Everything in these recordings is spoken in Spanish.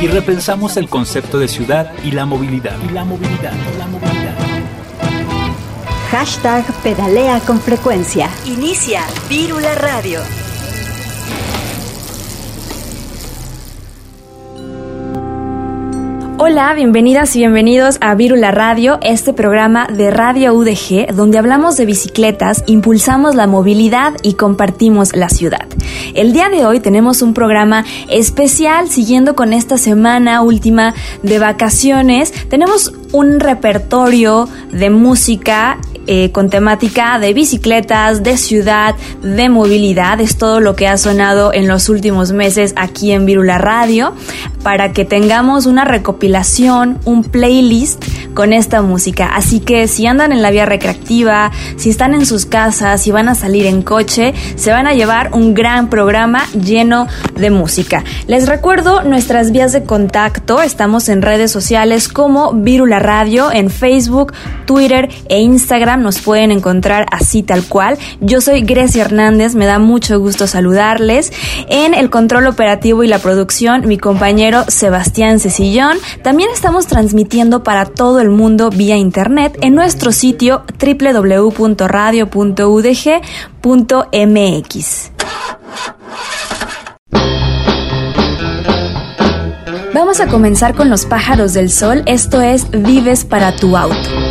y repensamos el concepto de ciudad y la movilidad. Y la movilidad, la movilidad. Hashtag pedalea con frecuencia. Inicia Vírula Radio. Hola, bienvenidas y bienvenidos a Virula Radio, este programa de Radio UDG, donde hablamos de bicicletas, impulsamos la movilidad y compartimos la ciudad. El día de hoy tenemos un programa especial siguiendo con esta semana última de vacaciones. Tenemos un repertorio de música eh, con temática de bicicletas, de ciudad, de movilidad. Es todo lo que ha sonado en los últimos meses aquí en Virula Radio para que tengamos una recopilación, un playlist con esta música. Así que si andan en la vía recreativa, si están en sus casas, si van a salir en coche, se van a llevar un gran programa lleno de música. Les recuerdo nuestras vías de contacto. Estamos en redes sociales como Virula Radio, en Facebook, Twitter e Instagram nos pueden encontrar así tal cual. Yo soy Grecia Hernández, me da mucho gusto saludarles. En el control operativo y la producción, mi compañero Sebastián Cecillón. También estamos transmitiendo para todo el mundo vía internet en nuestro sitio www.radio.udg.mx. Vamos a comenzar con los pájaros del sol, esto es Vives para tu auto.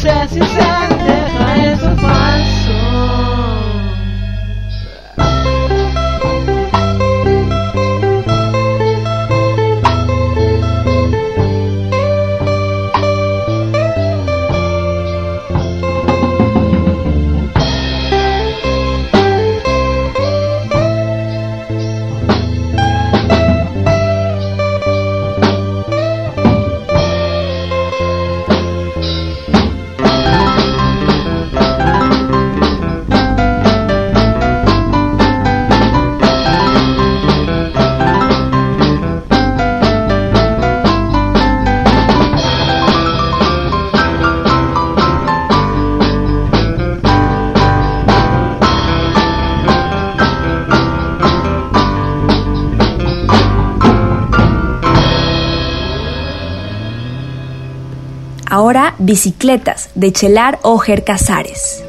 successes and the Bicicletas de Chelar Ojer Casares.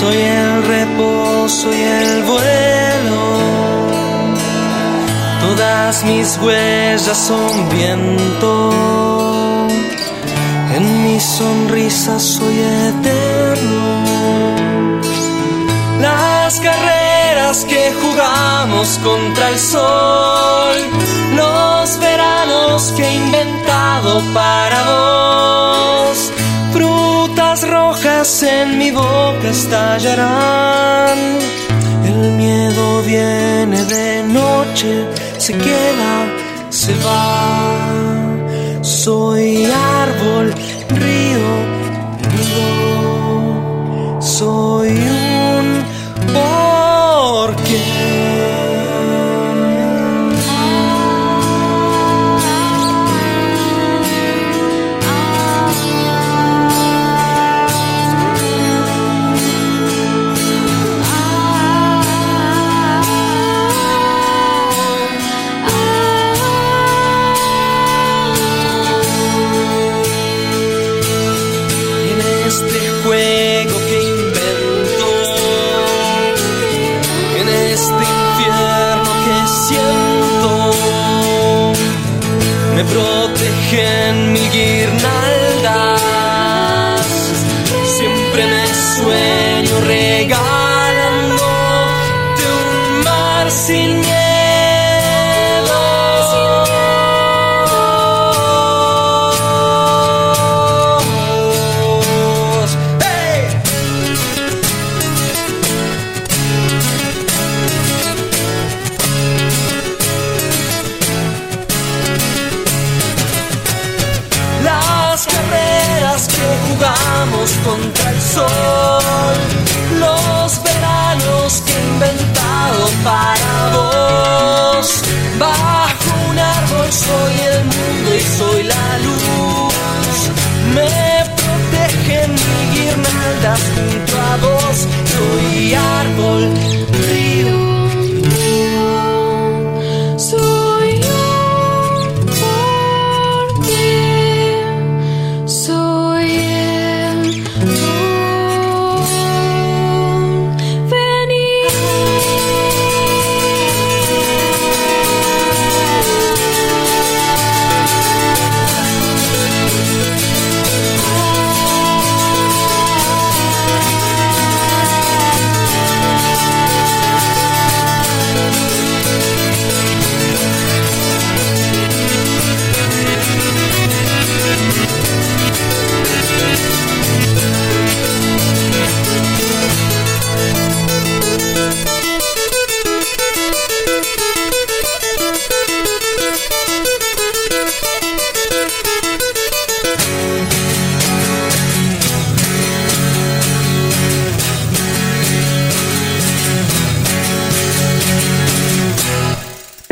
Soy el reposo y el vuelo. Todas mis huellas son viento. En mi sonrisa soy eterno. Las carreras que jugamos contra el sol. Los veranos que he inventado para vos. Frutas rojas en mi boca estallarán. El miedo viene de noche, se queda, se va. Soy árbol,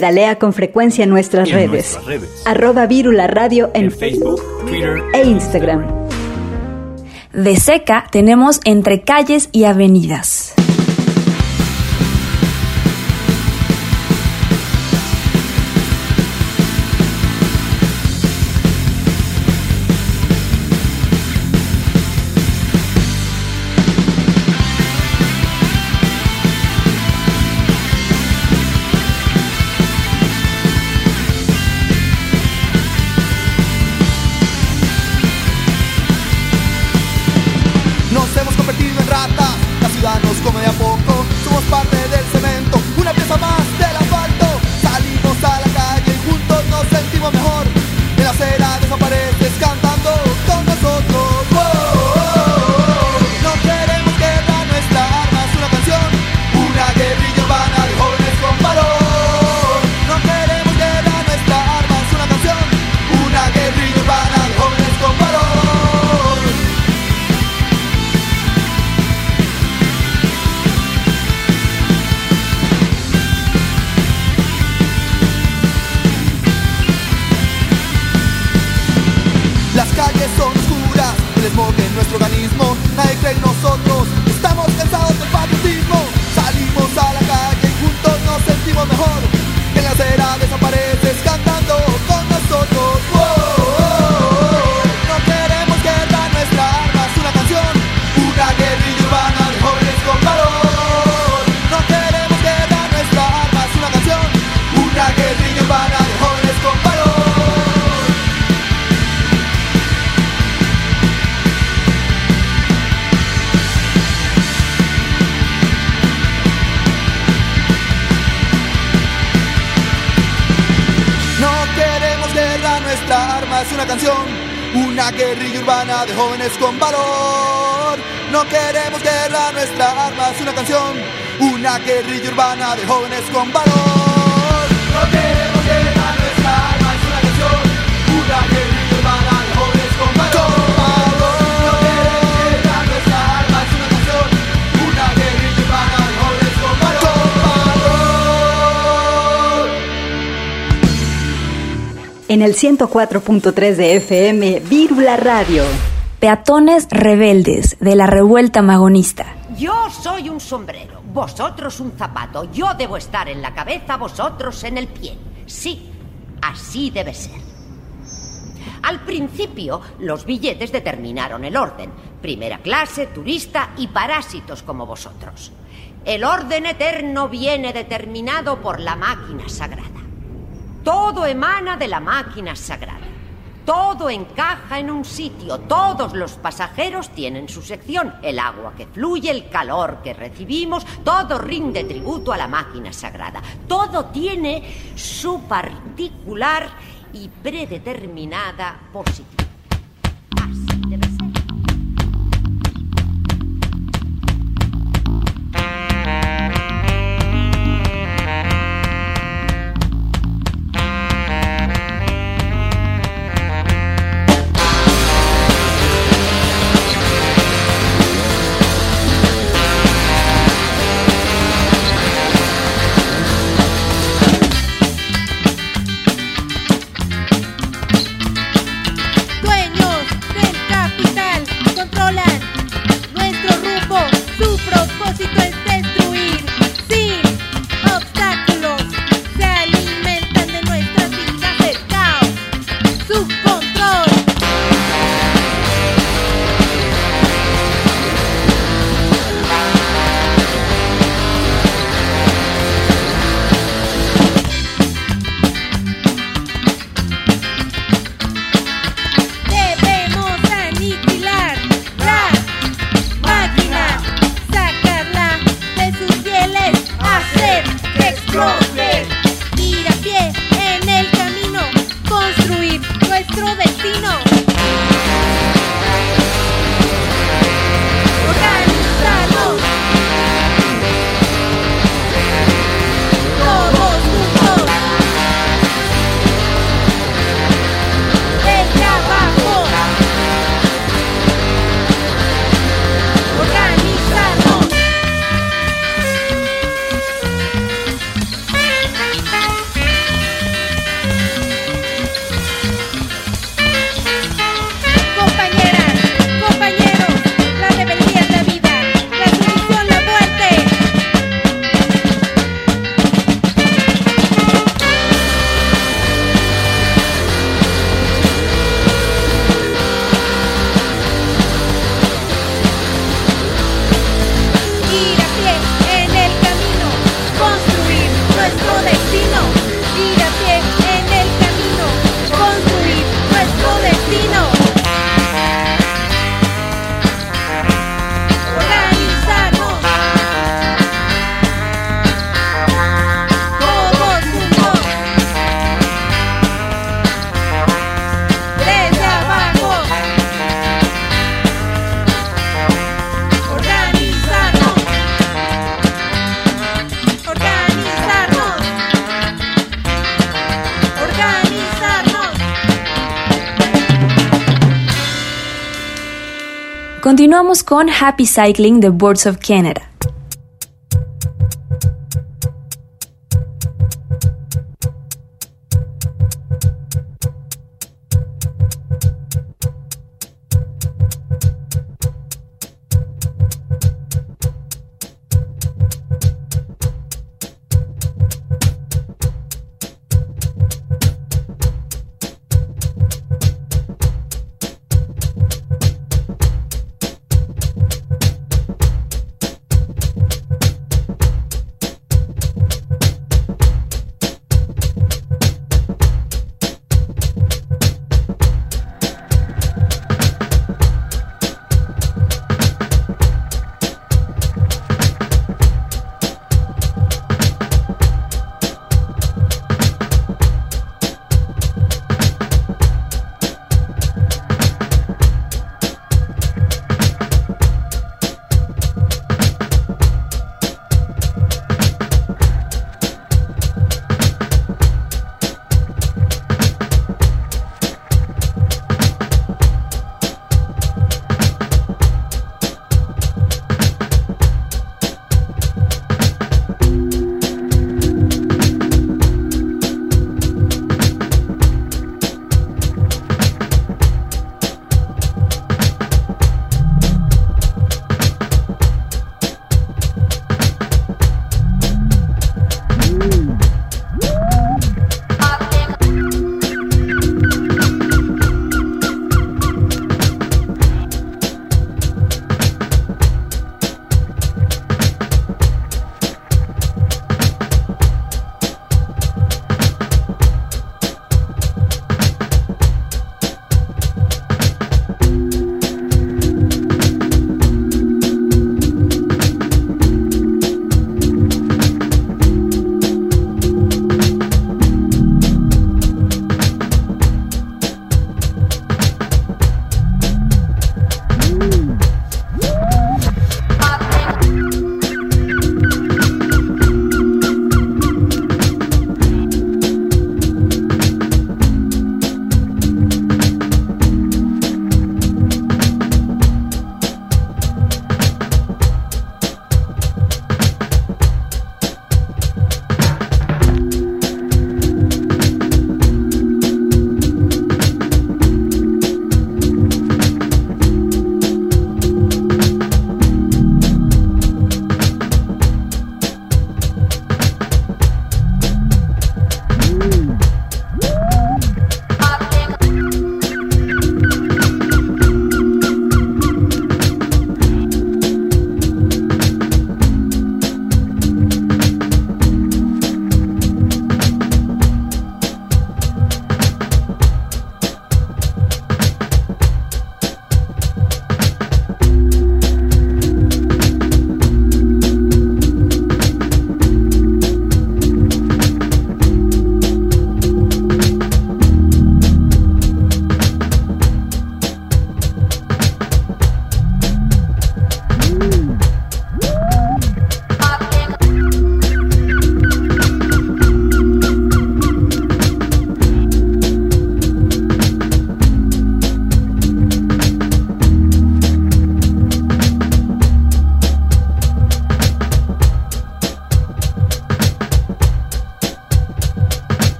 Pedalea con frecuencia en nuestras En redes. nuestras redes. Arroba Vírula Radio en, En Facebook, Twitter e Instagram. De seca tenemos entre calles y avenidas. Valor. No queremos guerra, nuestra arma es una canción, una guerrilla urbana de jóvenes con valor. No queremos guerra, nuestra arma es una canción, una guerrilla urbana de jóvenes con valor. No queremos guerra, nuestra arma es una canción, una guerrilla urbana de jóvenes con valor. En el 104.3 de FM, Vírula Radio. Peatones rebeldes de la revuelta magonista. Yo soy un sombrero, vosotros un zapato. Yo debo estar en la cabeza, vosotros en el pie. Sí, así debe ser. Al principio, los billetes determinaron el orden. Primera clase, turista y parásitos como vosotros. El orden eterno viene determinado por la máquina sagrada. Todo emana de la máquina sagrada. Todo encaja en un sitio. Todos los pasajeros tienen su sección. El agua que fluye, el calor que recibimos, todo rinde tributo a la máquina sagrada. Todo tiene su particular y predeterminada posición. Continuamos con Happy Cycling de Boards of Canada.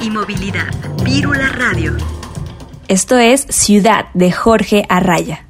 Y movilidad. Vírula Radio. Esto es Ciudad de Jorge Arraya.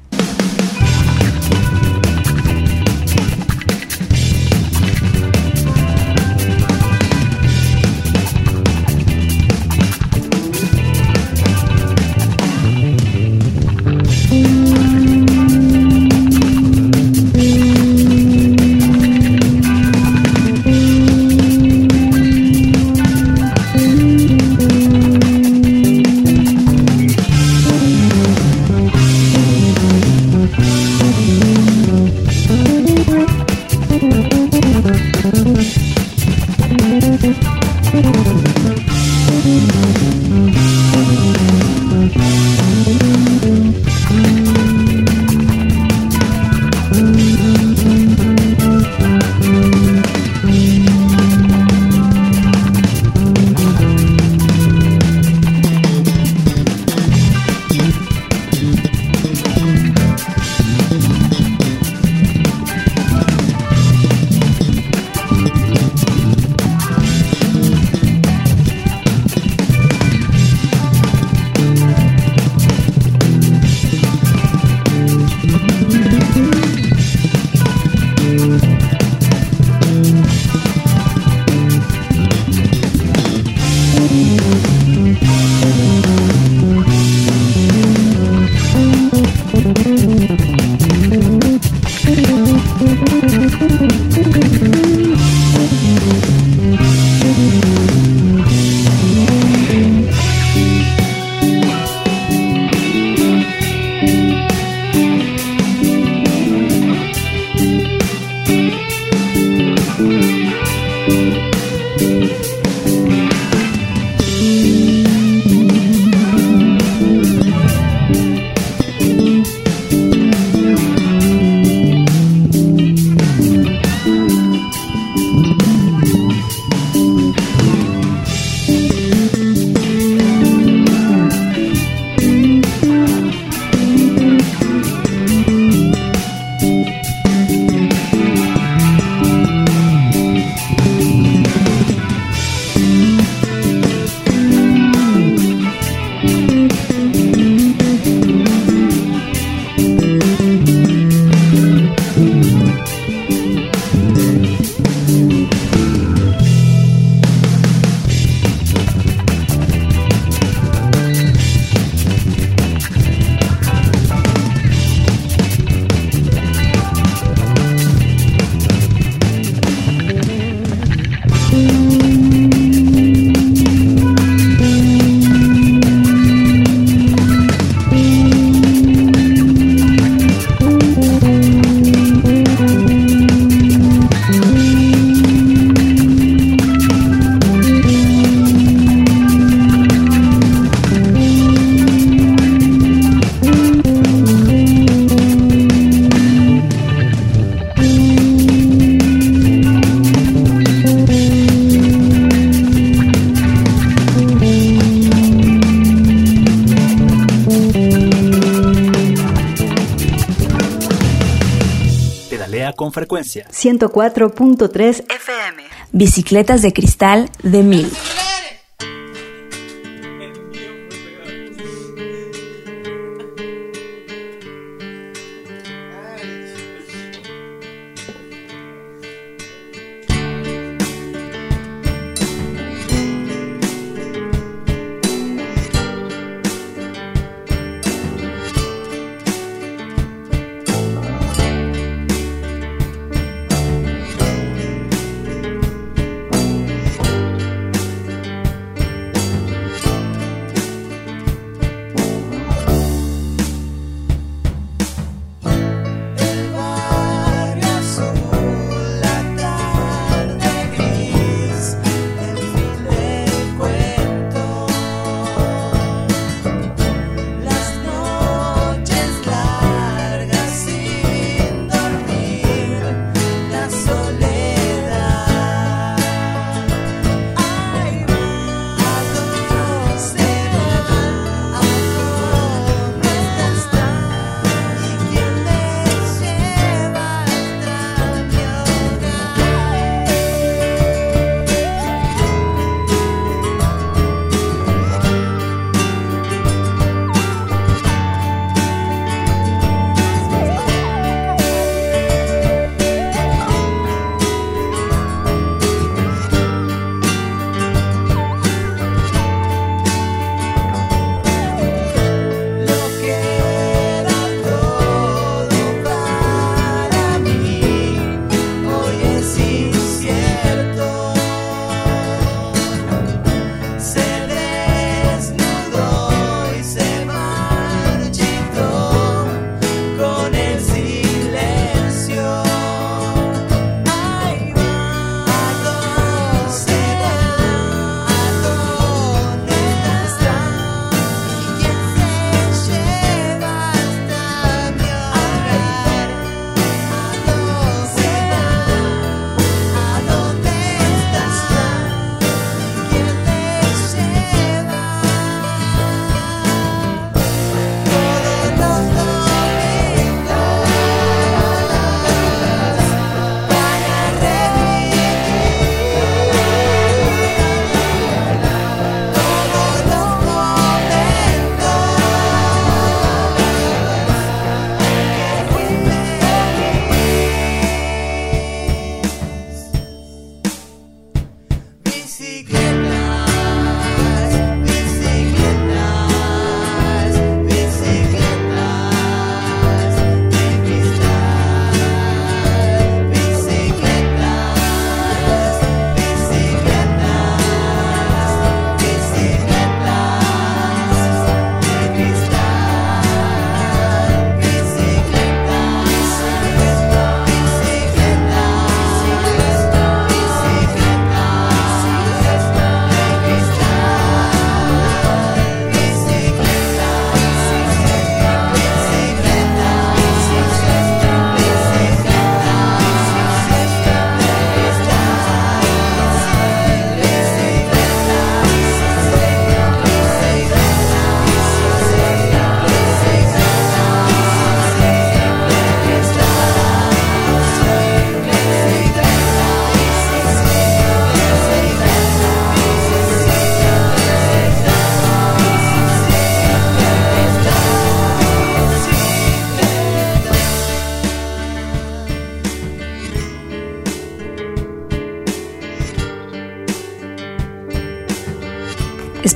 Frecuencia. 104.3 FM. Bicicletas de cristal de mil.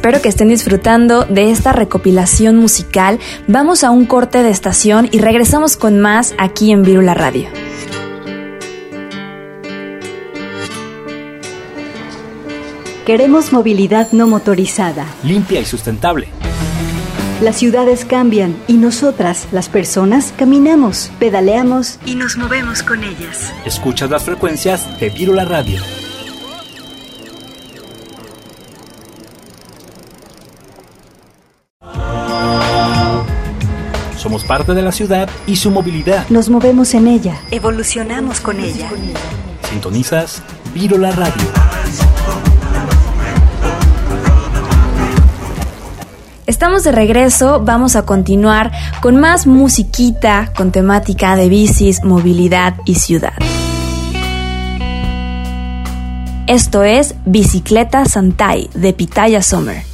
Espero que estén disfrutando de esta recopilación musical. Vamos a un corte de estación y regresamos con más aquí en Virula Radio. Queremos movilidad no motorizada. Limpia y sustentable. Las ciudades cambian y nosotras, las personas, caminamos, pedaleamos y nos movemos con ellas. Escuchas las frecuencias de Virula Radio. Somos parte de la ciudad y su movilidad. Nos movemos en ella. Evolucionamos con ella. Sintonizas Virula Radio. Estamos de regreso, vamos a continuar con más musiquita con temática de bicis, movilidad y ciudad. Esto es Bicicleta Santai de Pitaya Summer.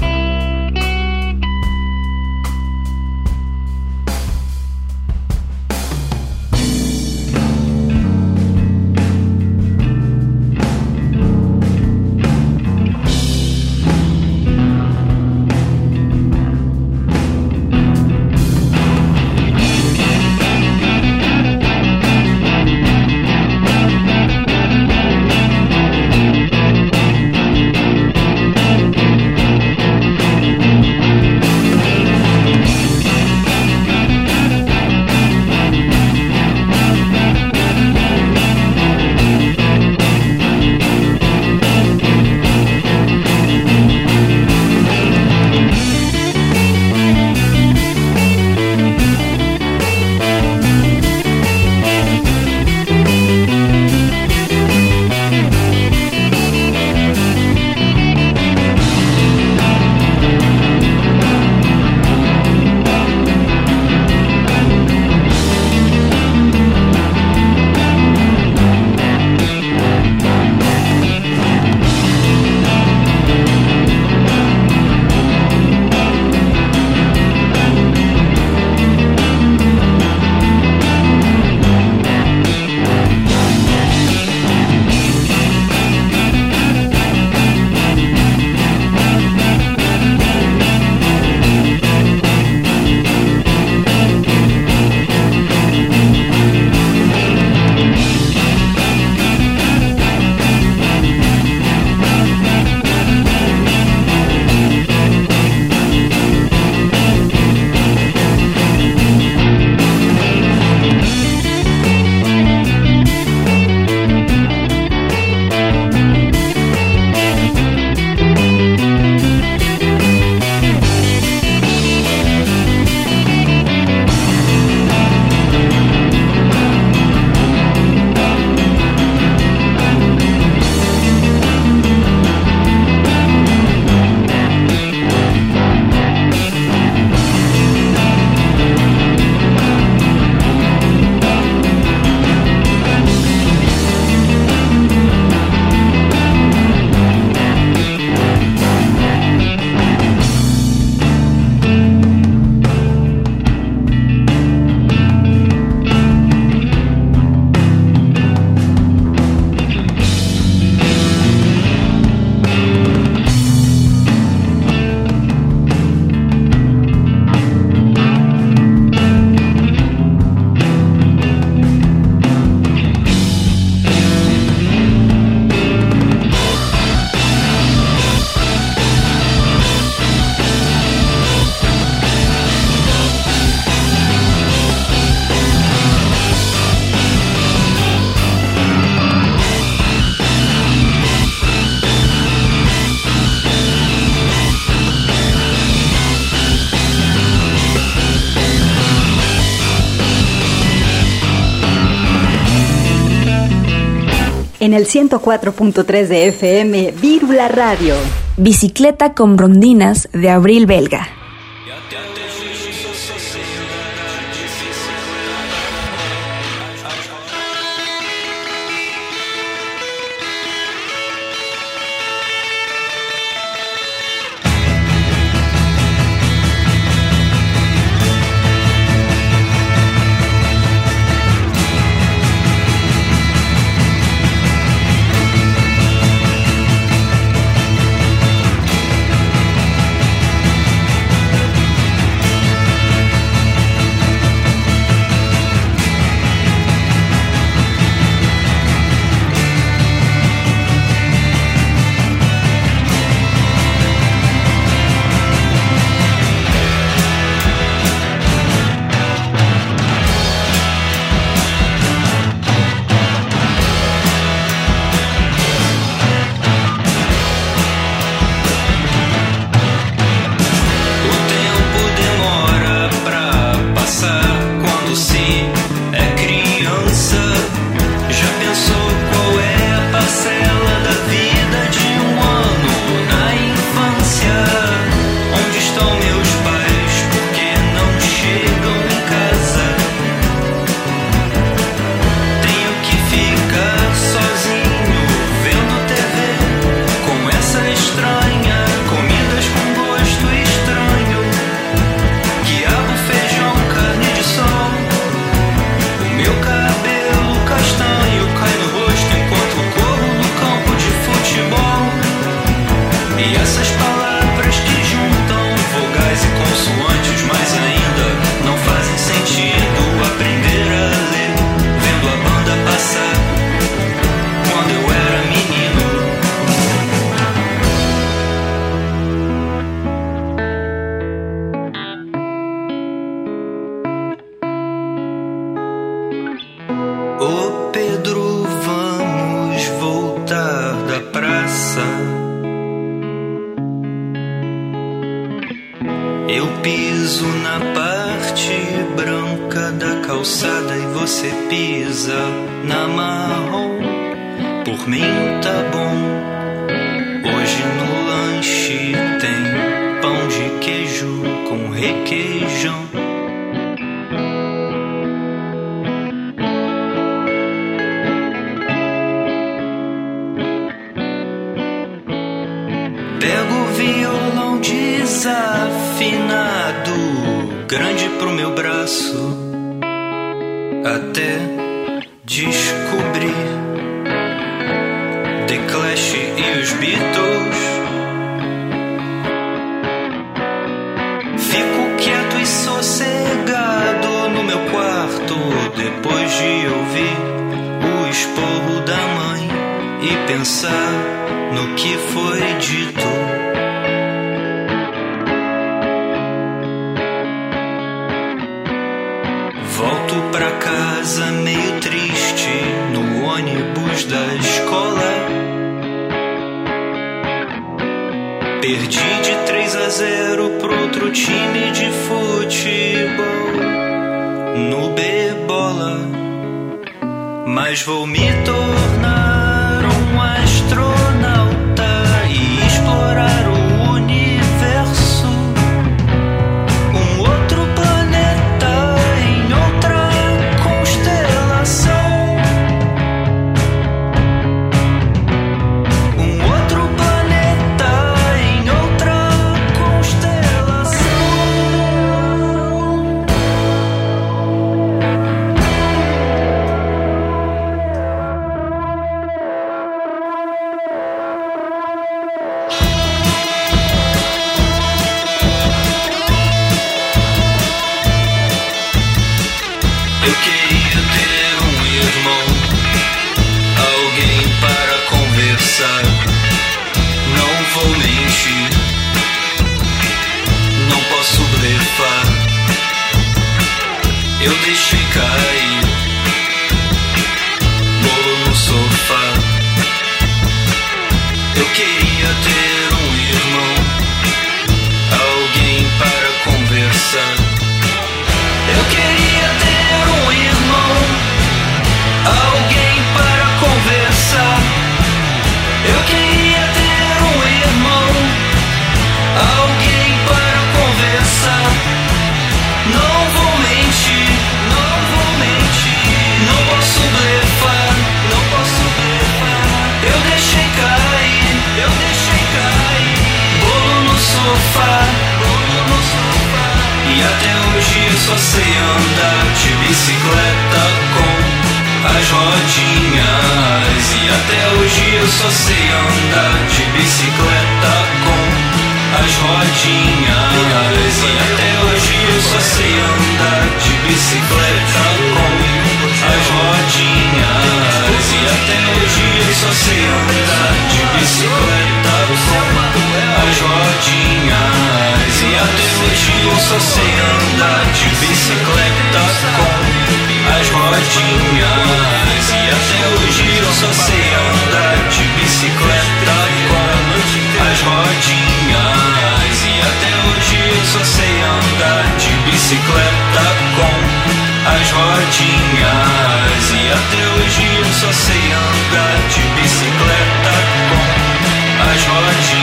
En el 104.3 de FM, Vírula Radio. Bicicleta con rondinas de Abril Belga. Outro time de futebol no B-bola. Mas vou me tornar um astronauta rodinhas. E até hoje eu só sei andar de bicicleta com as rodinhas. E até hoje eu só sei andar de bicicleta com as rodinhas. E até hoje eu só sei andar de bicicleta com as rodinhas. E até hoje eu só sei andar de bicicleta com as rodinhas. E até hoje eu só sei andar de bicicleta com as rodinhas. E até hoje eu só sei andar de bicicleta com as rodinhas. E até hoje eu só sei andar de bicicleta com as rodinhas.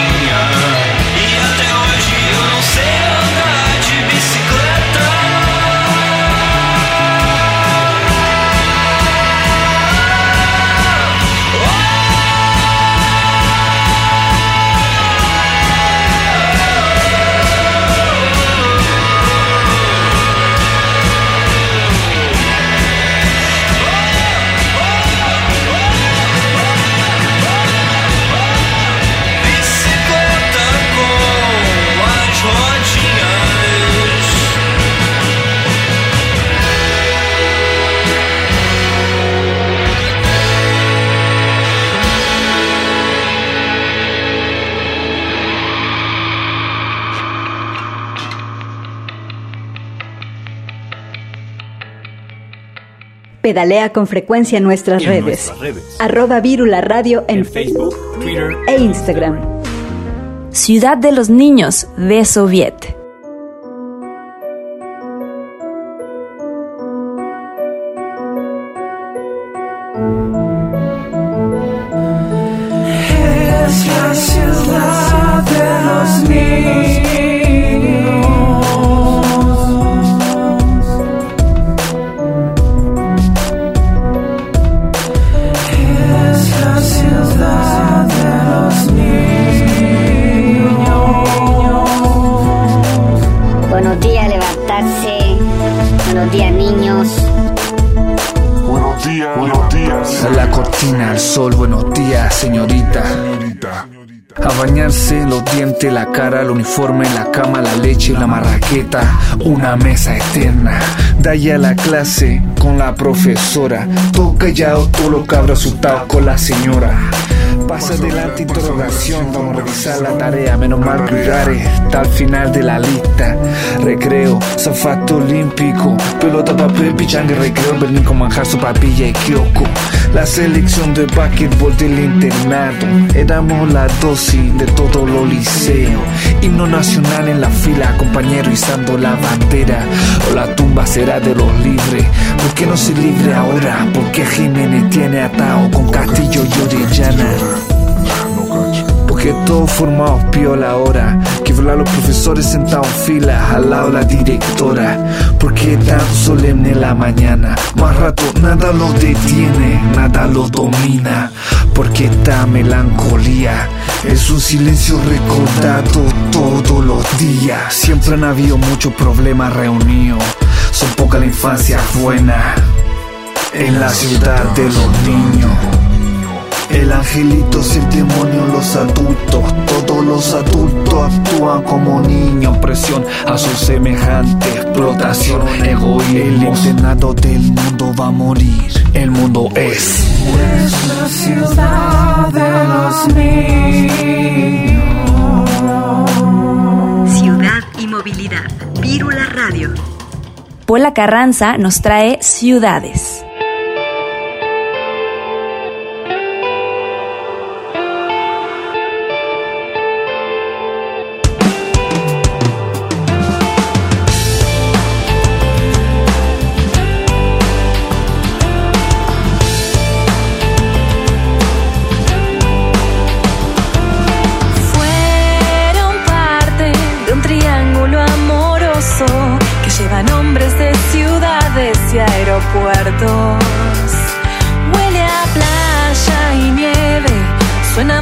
Pedalea con frecuencia en nuestras En redes. nuestras redes. Arroba Vírula Radio en, En Facebook, Twitter e Instagram. Ciudad de los Niños de Soviet. Una mesa eterna. De ahí a la clase con la profesora, todo callado, todo lo cabro asustado con la señora. Pasa adelante interrogación, vamos a revisar la tarea, menos mal que está al final de la lista. Recreo, zafato olímpico, pelota, papel, pichanga, recreo, Berlín con manjar, su papilla y kiosco. La selección de básquetbol del internado, éramos la dosis de todos los liceos. Himno nacional en la fila, compañero izando la bandera. O la tumba será de los libres, ¿por qué no se libre ahora? Porque Jiménez tiene atado con Castillo y Orellana. Porque todos formados piola ahora Que volar los profesores sentados en fila Al lado la directora Porque tan solemne la mañana Más rato nada los detiene Nada los domina Porque esta melancolía Es un silencio recordado todos los días. Siempre han habido muchos problemas reunidos Son poca la infancia buena En la ciudad de los niños el angelito es el demonio, los adultos, todos los adultos actúan como niños, presión a su semejante, explotación, egoísmo. El internado del mundo va a morir, el mundo es. la ciudad de los niños. Ciudad y movilidad. Vírula Radio. Pola Carranza nos trae ciudades. Huele a playa y nieve, suena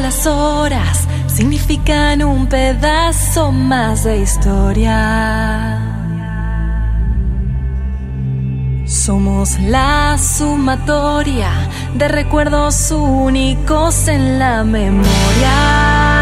Las horas significan un pedazo más de historia. Somos la sumatoria de recuerdos únicos en la memoria.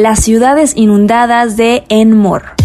Las ciudades inundadas de Enmore.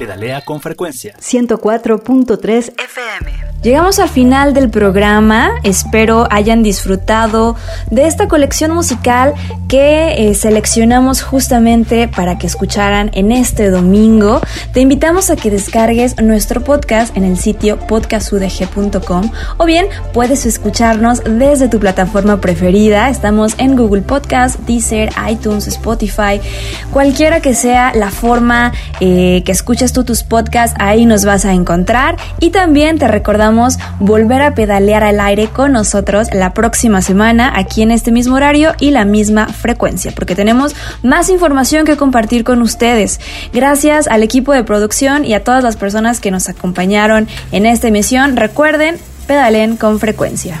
Ahora con frecuencia. 104.3 FM. Llegamos al final del programa, espero hayan disfrutado de esta colección musical que eh, seleccionamos justamente para que escucharan en este domingo. Te invitamos a que descargues nuestro podcast en el sitio podcastudg.com o bien puedes escucharnos desde tu plataforma preferida. Estamos en Google Podcast, Deezer, iTunes, Spotify, cualquiera que sea la forma eh, que escuches tú tus podcasts, ahí nos vas a encontrar y también te recordamos volver a pedalear al aire con nosotros la próxima semana aquí en este mismo horario y la misma frecuencia, porque tenemos más información que compartir con ustedes. Gracias al equipo de producción y a todas las personas que nos acompañaron en esta emisión. Recuerden, pedalen con frecuencia.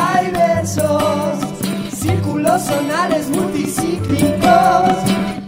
círculos sonales multicíclicos,